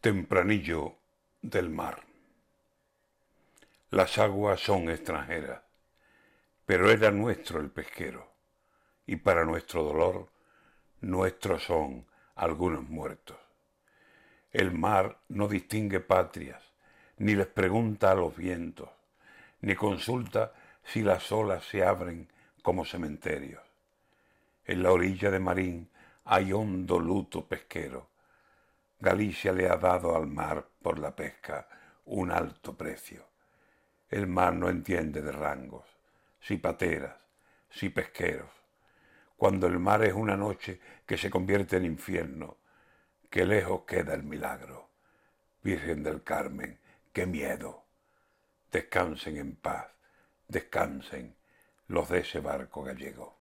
Tempranillo del mar. Las aguas son extranjeras, pero era nuestro el pesquero, y para nuestro dolor, nuestros son algunos muertos. El mar no distingue patrias, ni les pregunta a los vientos, ni consulta si las olas se abren como cementerios. En la orilla de Marín hay hondo luto pesquero, Galicia le ha dado al mar por la pesca un alto precio. El mar no entiende de rangos, si pateras, si pesqueros. Cuando el mar es una noche que se convierte en infierno, qué lejos queda el milagro. Virgen del Carmen, qué miedo. Descansen en paz, descansen los de ese barco gallego.